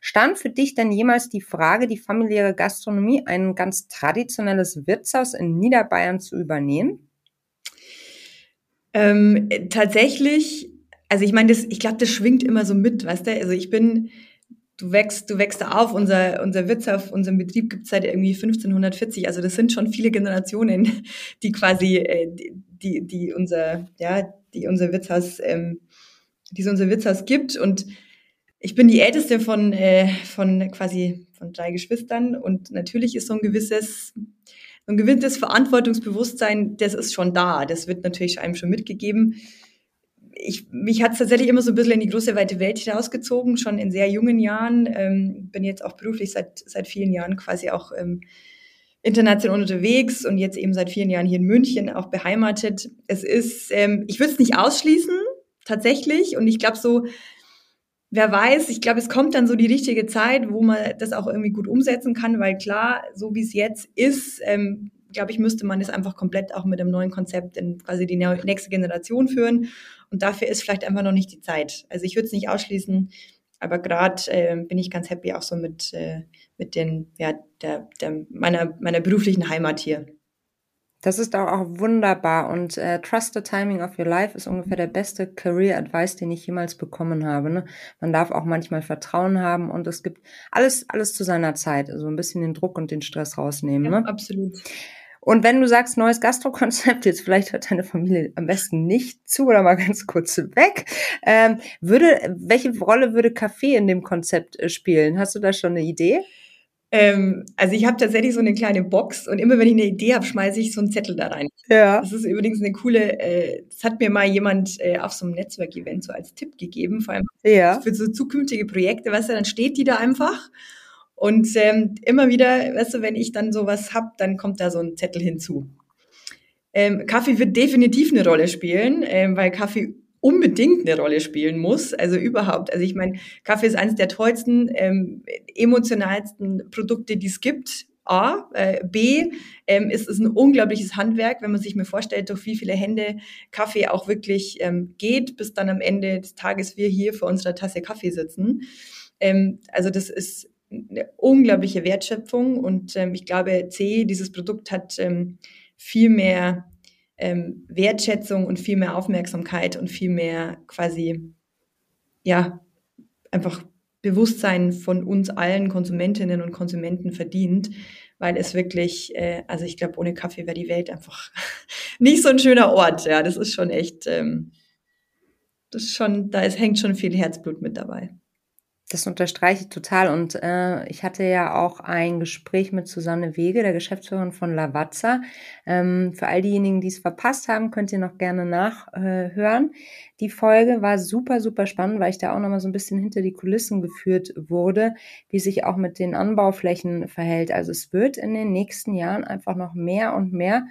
Stand für dich denn jemals die Frage, die familiäre Gastronomie, ein ganz traditionelles Wirtshaus in Niederbayern zu übernehmen? Ähm, tatsächlich, also ich meine, ich glaube, das schwingt immer so mit, weißt du? Also ich bin du wächst, du wächst auf. Unser, unser Wirtschaft, unseren Betrieb gibt es seit irgendwie 1540. Also das sind schon viele Generationen, die quasi, äh, die, die unser, ja, die unser Wirtshaus, ähm, die es unser Wirtshaus gibt. Und ich bin die älteste von, äh, von quasi von drei Geschwistern. Und natürlich ist so ein gewisses, so ein gewisses Verantwortungsbewusstsein, das ist schon da. Das wird natürlich einem schon mitgegeben ich, mich hat es tatsächlich immer so ein bisschen in die große weite Welt hinausgezogen, schon in sehr jungen Jahren. Ähm, bin jetzt auch beruflich seit, seit vielen Jahren quasi auch ähm, international unterwegs und jetzt eben seit vielen Jahren hier in München auch beheimatet. Es ist, ähm, ich würde es nicht ausschließen, tatsächlich. Und ich glaube so, wer weiß, ich glaube, es kommt dann so die richtige Zeit, wo man das auch irgendwie gut umsetzen kann, weil klar, so wie es jetzt ist, ähm, glaube ich, müsste man das einfach komplett auch mit einem neuen Konzept in quasi die nächste Generation führen. Und dafür ist vielleicht einfach noch nicht die Zeit. Also ich würde es nicht ausschließen, aber gerade äh, bin ich ganz happy auch so mit, äh, mit den, ja, der, der, meiner, meiner beruflichen Heimat hier. Das ist auch, wunderbar und äh, Trust the Timing of Your Life ist ungefähr der beste Career Advice, den ich jemals bekommen habe. Ne? Man darf auch manchmal Vertrauen haben und es gibt alles, alles zu seiner Zeit. Also ein bisschen den Druck und den Stress rausnehmen. Ja, ne? Absolut. Und wenn du sagst, neues Gastrokonzept, jetzt vielleicht hört deine Familie am besten nicht zu oder mal ganz kurz weg, ähm, würde, welche Rolle würde Kaffee in dem Konzept äh, spielen? Hast du da schon eine Idee? Ähm, also ich habe tatsächlich so eine kleine Box und immer wenn ich eine Idee habe, schmeiße ich so einen Zettel da rein. Ja. Das ist übrigens eine coole, äh, das hat mir mal jemand äh, auf so einem Netzwerkevent so als Tipp gegeben, vor allem ja. für so zukünftige Projekte, weißt du, dann steht die da einfach und ähm, immer wieder, weißt du, wenn ich dann sowas hab, dann kommt da so ein Zettel hinzu. Ähm, Kaffee wird definitiv eine Rolle spielen, ähm, weil Kaffee unbedingt eine Rolle spielen muss. Also überhaupt. Also ich meine, Kaffee ist eines der tollsten, ähm, emotionalsten Produkte, die es gibt. A. Äh, B. Ähm, ist es ein unglaubliches Handwerk, wenn man sich mir vorstellt, durch wie viele Hände Kaffee auch wirklich ähm, geht, bis dann am Ende des Tages wir hier vor unserer Tasse Kaffee sitzen. Ähm, also das ist eine unglaubliche Wertschöpfung und ähm, ich glaube, C, dieses Produkt hat ähm, viel mehr ähm, Wertschätzung und viel mehr Aufmerksamkeit und viel mehr quasi, ja, einfach Bewusstsein von uns allen Konsumentinnen und Konsumenten verdient, weil es wirklich, äh, also ich glaube, ohne Kaffee wäre die Welt einfach (laughs) nicht so ein schöner Ort. Ja, das ist schon echt, ähm, das ist schon, da ist, hängt schon viel Herzblut mit dabei. Das unterstreiche ich total. Und äh, ich hatte ja auch ein Gespräch mit Susanne Wege, der Geschäftsführerin von Lavazza. Ähm, für all diejenigen, die es verpasst haben, könnt ihr noch gerne nachhören. Äh, die Folge war super, super spannend, weil ich da auch nochmal so ein bisschen hinter die Kulissen geführt wurde, wie sich auch mit den Anbauflächen verhält. Also es wird in den nächsten Jahren einfach noch mehr und mehr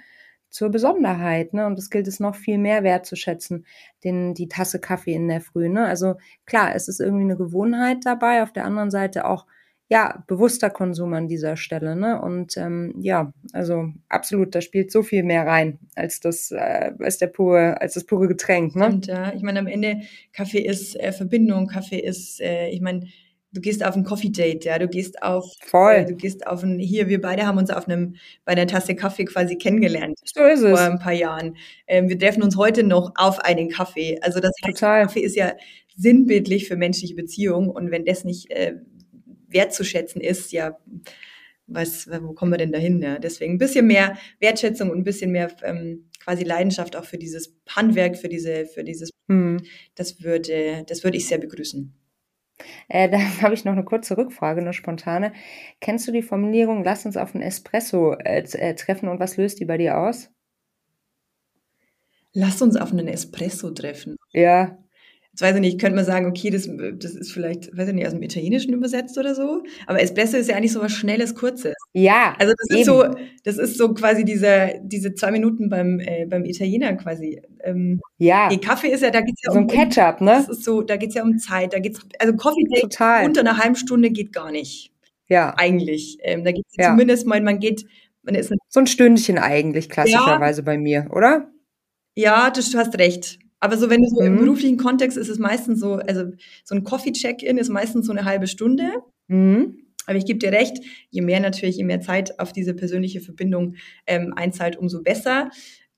zur Besonderheit, ne? Und das gilt es noch viel mehr wertzuschätzen, den, die Tasse Kaffee in der Früh, ne? Also klar, es ist irgendwie eine Gewohnheit dabei, auf der anderen Seite auch ja, bewusster Konsum an dieser Stelle, ne? Und ähm, ja, also absolut, da spielt so viel mehr rein als das, äh, als der pure, als das pure Getränk, ne? Und ja, ich meine, am Ende Kaffee ist äh, Verbindung, Kaffee ist, äh, ich meine, du gehst auf ein Coffee Date, ja, du gehst auf, Voll. Äh, du gehst auf ein, hier, wir beide haben uns auf einem, bei einer Tasse Kaffee quasi kennengelernt. So ist es. Vor ein paar Jahren. Ähm, wir treffen uns heute noch auf einen Kaffee. Also das heißt. Kaffee ist ja sinnbildlich für menschliche Beziehungen und wenn das nicht äh, wertzuschätzen ist, ja, was, wo kommen wir denn dahin? Ja? Deswegen ein bisschen mehr Wertschätzung und ein bisschen mehr ähm, quasi Leidenschaft auch für dieses Handwerk, für diese, für dieses, hm. das würde, das würde ich sehr begrüßen. Äh, (laughs) da habe ich noch eine kurze Rückfrage, eine spontane. Kennst du die Formulierung, lass uns auf einen Espresso äh, äh, treffen und was löst die bei dir aus? Lass uns auf einen Espresso treffen. Ja. Jetzt weiß ich nicht, könnte man sagen, okay, das, das ist vielleicht, weiß ich nicht, aus dem Italienischen übersetzt oder so. Aber Espresso ist ja eigentlich so was Schnelles, Kurzes. Ja. Also das eben. ist so, das ist so quasi diese, diese zwei Minuten beim, äh, beim Italiener quasi. Ähm, ja. Nee, Kaffee ist ja, da geht's ja so um. So ein Ketchup, ne? Das ist so, da geht's ja um Zeit, da geht's, also Coffee Total. unter einer halben Stunde geht gar nicht. Ja. Eigentlich. Ähm, da geht's ja. zumindest mal, man geht, man ist. So ein Stündchen eigentlich, klassischerweise ja. bei mir, oder? Ja, du hast recht. Aber so, wenn du so mhm. im beruflichen Kontext ist es meistens so, also so ein Coffee-Check-In ist meistens so eine halbe Stunde. Mhm. Aber ich gebe dir recht, je mehr natürlich, je mehr Zeit auf diese persönliche Verbindung ähm, einzahlt, umso besser.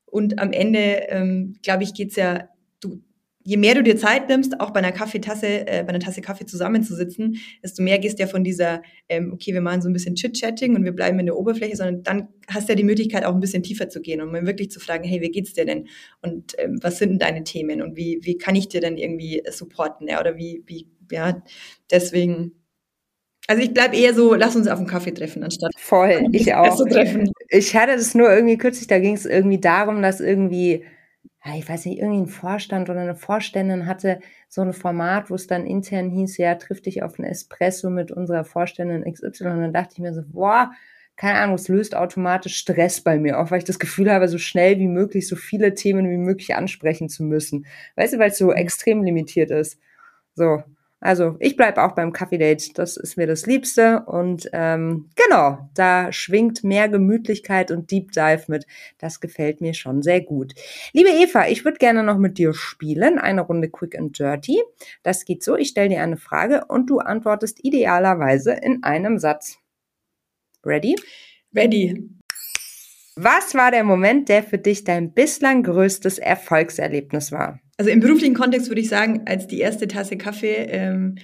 Und am Ende, ähm, glaube ich, geht's ja, du, je mehr du dir Zeit nimmst, auch bei einer Kaffeetasse, äh, bei einer Tasse Kaffee zusammenzusitzen, desto mehr gehst du ja von dieser, ähm, okay, wir machen so ein bisschen Chit-Chatting und wir bleiben in der Oberfläche, sondern dann hast du ja die Möglichkeit, auch ein bisschen tiefer zu gehen und mal wirklich zu fragen, hey, wie geht's dir denn? Und ähm, was sind denn deine Themen? Und wie, wie kann ich dir denn irgendwie supporten? Ja? Oder wie, wie, ja, deswegen. Also ich bleib eher so, lass uns auf einen Kaffee treffen, anstatt voll. Ich auch. Ich hatte das nur irgendwie kürzlich, da ging es irgendwie darum, dass irgendwie ja, ich weiß nicht, irgendwie ein Vorstand oder eine Vorständin hatte so ein Format, wo es dann intern hieß, ja, triff dich auf ein Espresso mit unserer Vorständin XY. Und dann dachte ich mir so, boah, keine Ahnung, es löst automatisch Stress bei mir auf, weil ich das Gefühl habe, so schnell wie möglich so viele Themen wie möglich ansprechen zu müssen. Weißt du, weil es so extrem limitiert ist. So. Also ich bleibe auch beim Kaffee Date, das ist mir das Liebste und ähm, genau, da schwingt mehr Gemütlichkeit und Deep Dive mit. Das gefällt mir schon sehr gut. Liebe Eva, ich würde gerne noch mit dir spielen, eine Runde Quick and Dirty. Das geht so, ich stelle dir eine Frage und du antwortest idealerweise in einem Satz. Ready? Ready. Was war der Moment, der für dich dein bislang größtes Erfolgserlebnis war? Also im beruflichen Kontext würde ich sagen, als die erste Tasse Kaffee ähm,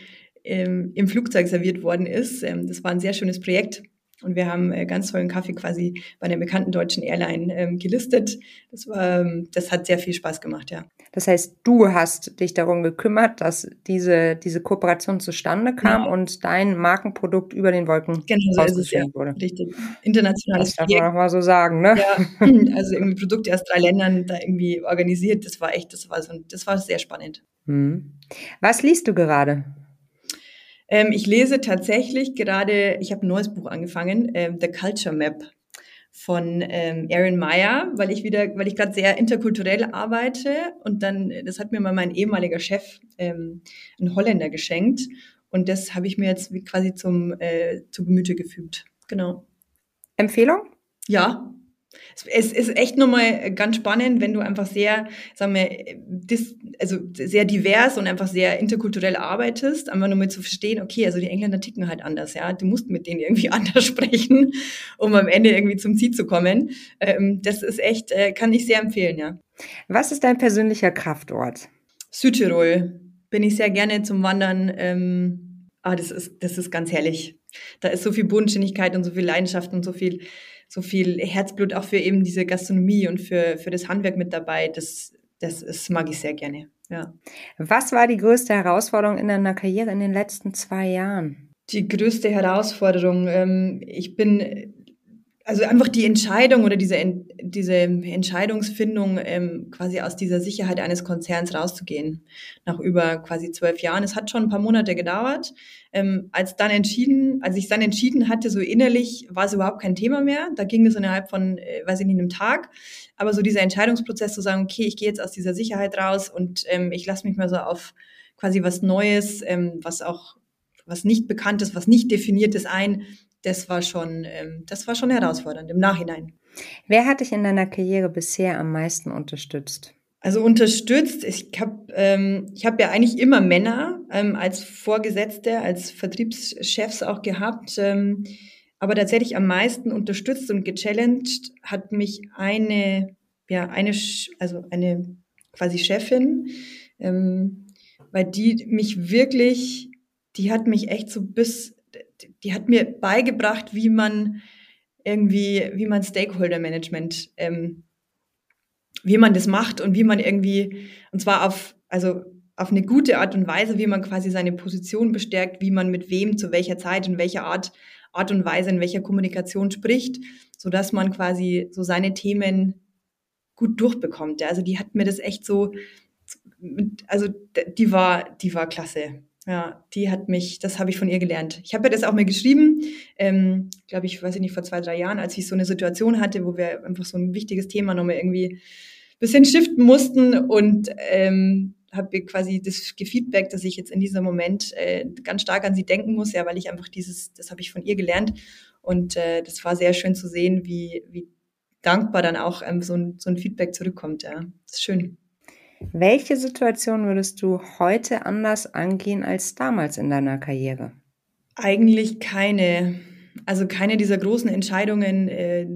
ähm, im Flugzeug serviert worden ist, ähm, das war ein sehr schönes Projekt. Und wir haben äh, ganz tollen Kaffee quasi bei einer bekannten deutschen Airline ähm, gelistet. Das, war, ähm, das hat sehr viel Spaß gemacht, ja. Das heißt, du hast dich darum gekümmert, dass diese, diese Kooperation zustande kam ja. und dein Markenprodukt über den Wolken genau so ist es, ja. wurde. Richtig. Internationales Das darf man auch mal so sagen, ne? Ja, (laughs) also irgendwie Produkte aus drei Ländern da irgendwie organisiert. Das war echt, das war so, das war sehr spannend. Hm. Was liest du gerade? Ähm, ich lese tatsächlich gerade, ich habe ein neues Buch angefangen, ähm, The Culture Map von ähm, Aaron Meyer, weil ich wieder, weil ich gerade sehr interkulturell arbeite und dann, das hat mir mal mein ehemaliger Chef, ähm, ein Holländer geschenkt und das habe ich mir jetzt quasi zum äh, zu Gemüte gefügt. Genau. Empfehlung? Ja, es ist echt nochmal ganz spannend, wenn du einfach sehr, sagen wir, dis, also sehr divers und einfach sehr interkulturell arbeitest, einfach nur mit zu verstehen, okay, also die Engländer ticken halt anders, ja. Du musst mit denen irgendwie (laughs) anders sprechen, um am Ende irgendwie zum Ziel zu kommen. Ähm, das ist echt, äh, kann ich sehr empfehlen, ja. Was ist dein persönlicher Kraftort? Südtirol. Bin ich sehr gerne zum Wandern. Ähm, ah, das ist, das ist ganz herrlich. Da ist so viel Bodenständigkeit und so viel Leidenschaft und so viel so viel Herzblut auch für eben diese Gastronomie und für, für das Handwerk mit dabei. Das, das, das mag ich sehr gerne. Ja. Was war die größte Herausforderung in deiner Karriere in den letzten zwei Jahren? Die größte Herausforderung. Ähm, ich bin also einfach die Entscheidung oder diese, diese Entscheidungsfindung, ähm, quasi aus dieser Sicherheit eines Konzerns rauszugehen, nach über quasi zwölf Jahren. Es hat schon ein paar Monate gedauert. Ähm, als dann entschieden, als ich dann entschieden hatte, so innerlich war es überhaupt kein Thema mehr. Da ging es innerhalb von, äh, weiß ich nicht, einem Tag. Aber so dieser Entscheidungsprozess zu sagen, okay, ich gehe jetzt aus dieser Sicherheit raus und ähm, ich lasse mich mal so auf quasi was Neues, ähm, was auch was nicht Bekanntes, was nicht Definiertes ein, das war schon, ähm, das war schon herausfordernd im Nachhinein. Wer hat dich in deiner Karriere bisher am meisten unterstützt? Also unterstützt, ich habe ähm, ich hab ja eigentlich immer Männer ähm, als Vorgesetzte, als Vertriebschefs auch gehabt. Ähm, aber tatsächlich am meisten unterstützt und gechallenged hat mich eine, ja, eine, also eine quasi Chefin, ähm, weil die mich wirklich, die hat mich echt so bis die hat mir beigebracht, wie man irgendwie, wie man Stakeholder Management, ähm, wie man das macht und wie man irgendwie, und zwar auf, also auf eine gute Art und Weise, wie man quasi seine Position bestärkt, wie man mit wem, zu welcher Zeit, in welcher Art, Art und Weise, in welcher Kommunikation spricht, so dass man quasi so seine Themen gut durchbekommt. Also die hat mir das echt so, also die war, die war klasse. Ja, die hat mich, das habe ich von ihr gelernt. Ich habe ja das auch mal geschrieben, ähm, glaube ich, weiß ich nicht, vor zwei, drei Jahren, als ich so eine Situation hatte, wo wir einfach so ein wichtiges Thema nochmal irgendwie ein bisschen shiften mussten und ähm, habe quasi das Feedback, dass ich jetzt in diesem Moment äh, ganz stark an sie denken muss, ja, weil ich einfach dieses, das habe ich von ihr gelernt und äh, das war sehr schön zu sehen, wie, wie dankbar dann auch ähm, so, ein, so ein Feedback zurückkommt. Ja, das ist schön. Welche Situation würdest du heute anders angehen als damals in deiner Karriere? Eigentlich keine. Also keine dieser großen Entscheidungen, äh,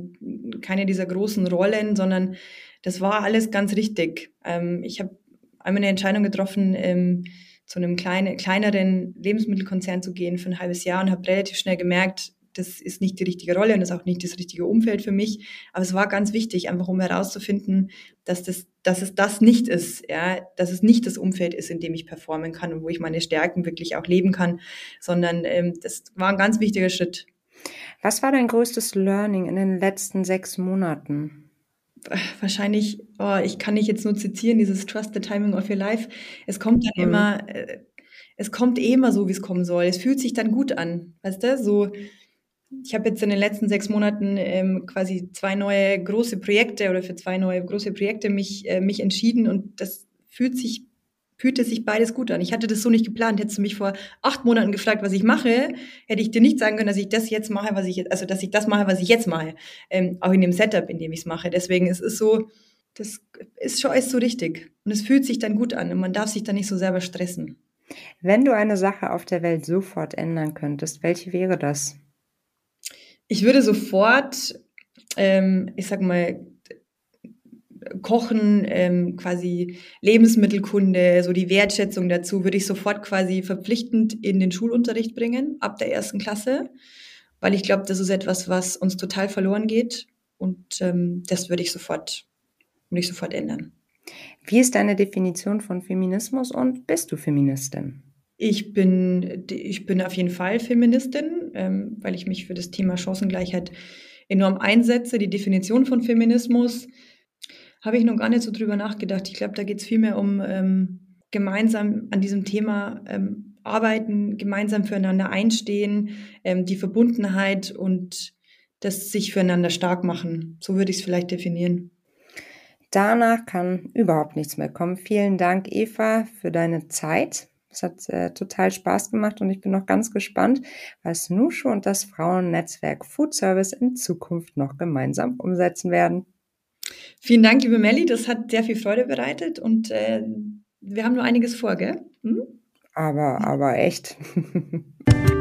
keine dieser großen Rollen, sondern das war alles ganz richtig. Ähm, ich habe einmal eine Entscheidung getroffen, ähm, zu einem kleineren Lebensmittelkonzern zu gehen für ein halbes Jahr und habe relativ schnell gemerkt, das ist nicht die richtige Rolle und das ist auch nicht das richtige Umfeld für mich. Aber es war ganz wichtig, einfach um herauszufinden, dass, das, dass es das nicht ist, ja, dass es nicht das Umfeld ist, in dem ich performen kann und wo ich meine Stärken wirklich auch leben kann, sondern ähm, das war ein ganz wichtiger Schritt. Was war dein größtes Learning in den letzten sechs Monaten? Wahrscheinlich, oh, ich kann nicht jetzt nur zitieren, dieses Trust the Timing of Your Life. Es kommt dann mhm. immer, äh, es kommt eh immer so, wie es kommen soll. Es fühlt sich dann gut an, weißt du? So, ich habe jetzt in den letzten sechs Monaten ähm, quasi zwei neue große Projekte oder für zwei neue große Projekte mich, äh, mich entschieden und das fühlt sich, fühlte sich beides gut an. Ich hatte das so nicht geplant. Hättest du mich vor acht Monaten gefragt, was ich mache, hätte ich dir nicht sagen können, dass ich das jetzt mache, was ich jetzt, also dass ich das mache, was ich jetzt mache. Ähm, auch in dem Setup, in dem ich es mache. Deswegen es ist so, das ist schon alles so richtig. Und es fühlt sich dann gut an und man darf sich dann nicht so selber stressen. Wenn du eine Sache auf der Welt sofort ändern könntest, welche wäre das? Ich würde sofort, ähm, ich sag mal, Kochen, ähm, quasi Lebensmittelkunde, so die Wertschätzung dazu, würde ich sofort quasi verpflichtend in den Schulunterricht bringen, ab der ersten Klasse. weil ich glaube, das ist etwas, was uns total verloren geht und ähm, das würde ich sofort, würde ich sofort ändern. Wie ist deine Definition von Feminismus und bist du Feministin? Ich bin, ich bin auf jeden Fall Feministin, ähm, weil ich mich für das Thema Chancengleichheit enorm einsetze. Die Definition von Feminismus habe ich noch gar nicht so drüber nachgedacht. Ich glaube, da geht es vielmehr um ähm, gemeinsam an diesem Thema ähm, arbeiten, gemeinsam füreinander einstehen, ähm, die Verbundenheit und das sich füreinander stark machen. So würde ich es vielleicht definieren. Danach kann überhaupt nichts mehr kommen. Vielen Dank, Eva, für deine Zeit. Es hat äh, total Spaß gemacht und ich bin noch ganz gespannt, was Nushu und das Frauennetzwerk Food Service in Zukunft noch gemeinsam umsetzen werden. Vielen Dank, liebe Melli. Das hat sehr viel Freude bereitet und äh, wir haben nur einiges vor, gell? Hm? Aber, aber echt. (laughs)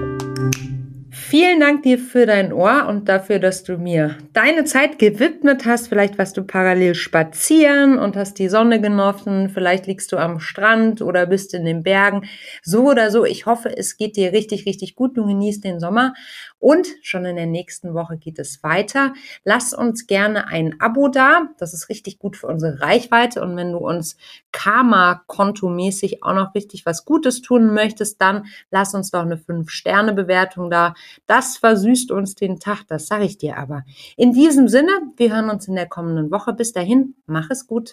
Vielen Dank dir für dein Ohr und dafür, dass du mir deine Zeit gewidmet hast. Vielleicht warst du parallel spazieren und hast die Sonne genossen. Vielleicht liegst du am Strand oder bist in den Bergen. So oder so. Ich hoffe, es geht dir richtig, richtig gut. Du genießt den Sommer. Und schon in der nächsten Woche geht es weiter. Lass uns gerne ein Abo da. Das ist richtig gut für unsere Reichweite. Und wenn du uns Karma-Kontomäßig auch noch richtig was Gutes tun möchtest, dann lass uns doch eine 5-Sterne-Bewertung da. Das versüßt uns den Tag, das sage ich dir aber. In diesem Sinne, wir hören uns in der kommenden Woche. Bis dahin, mach es gut.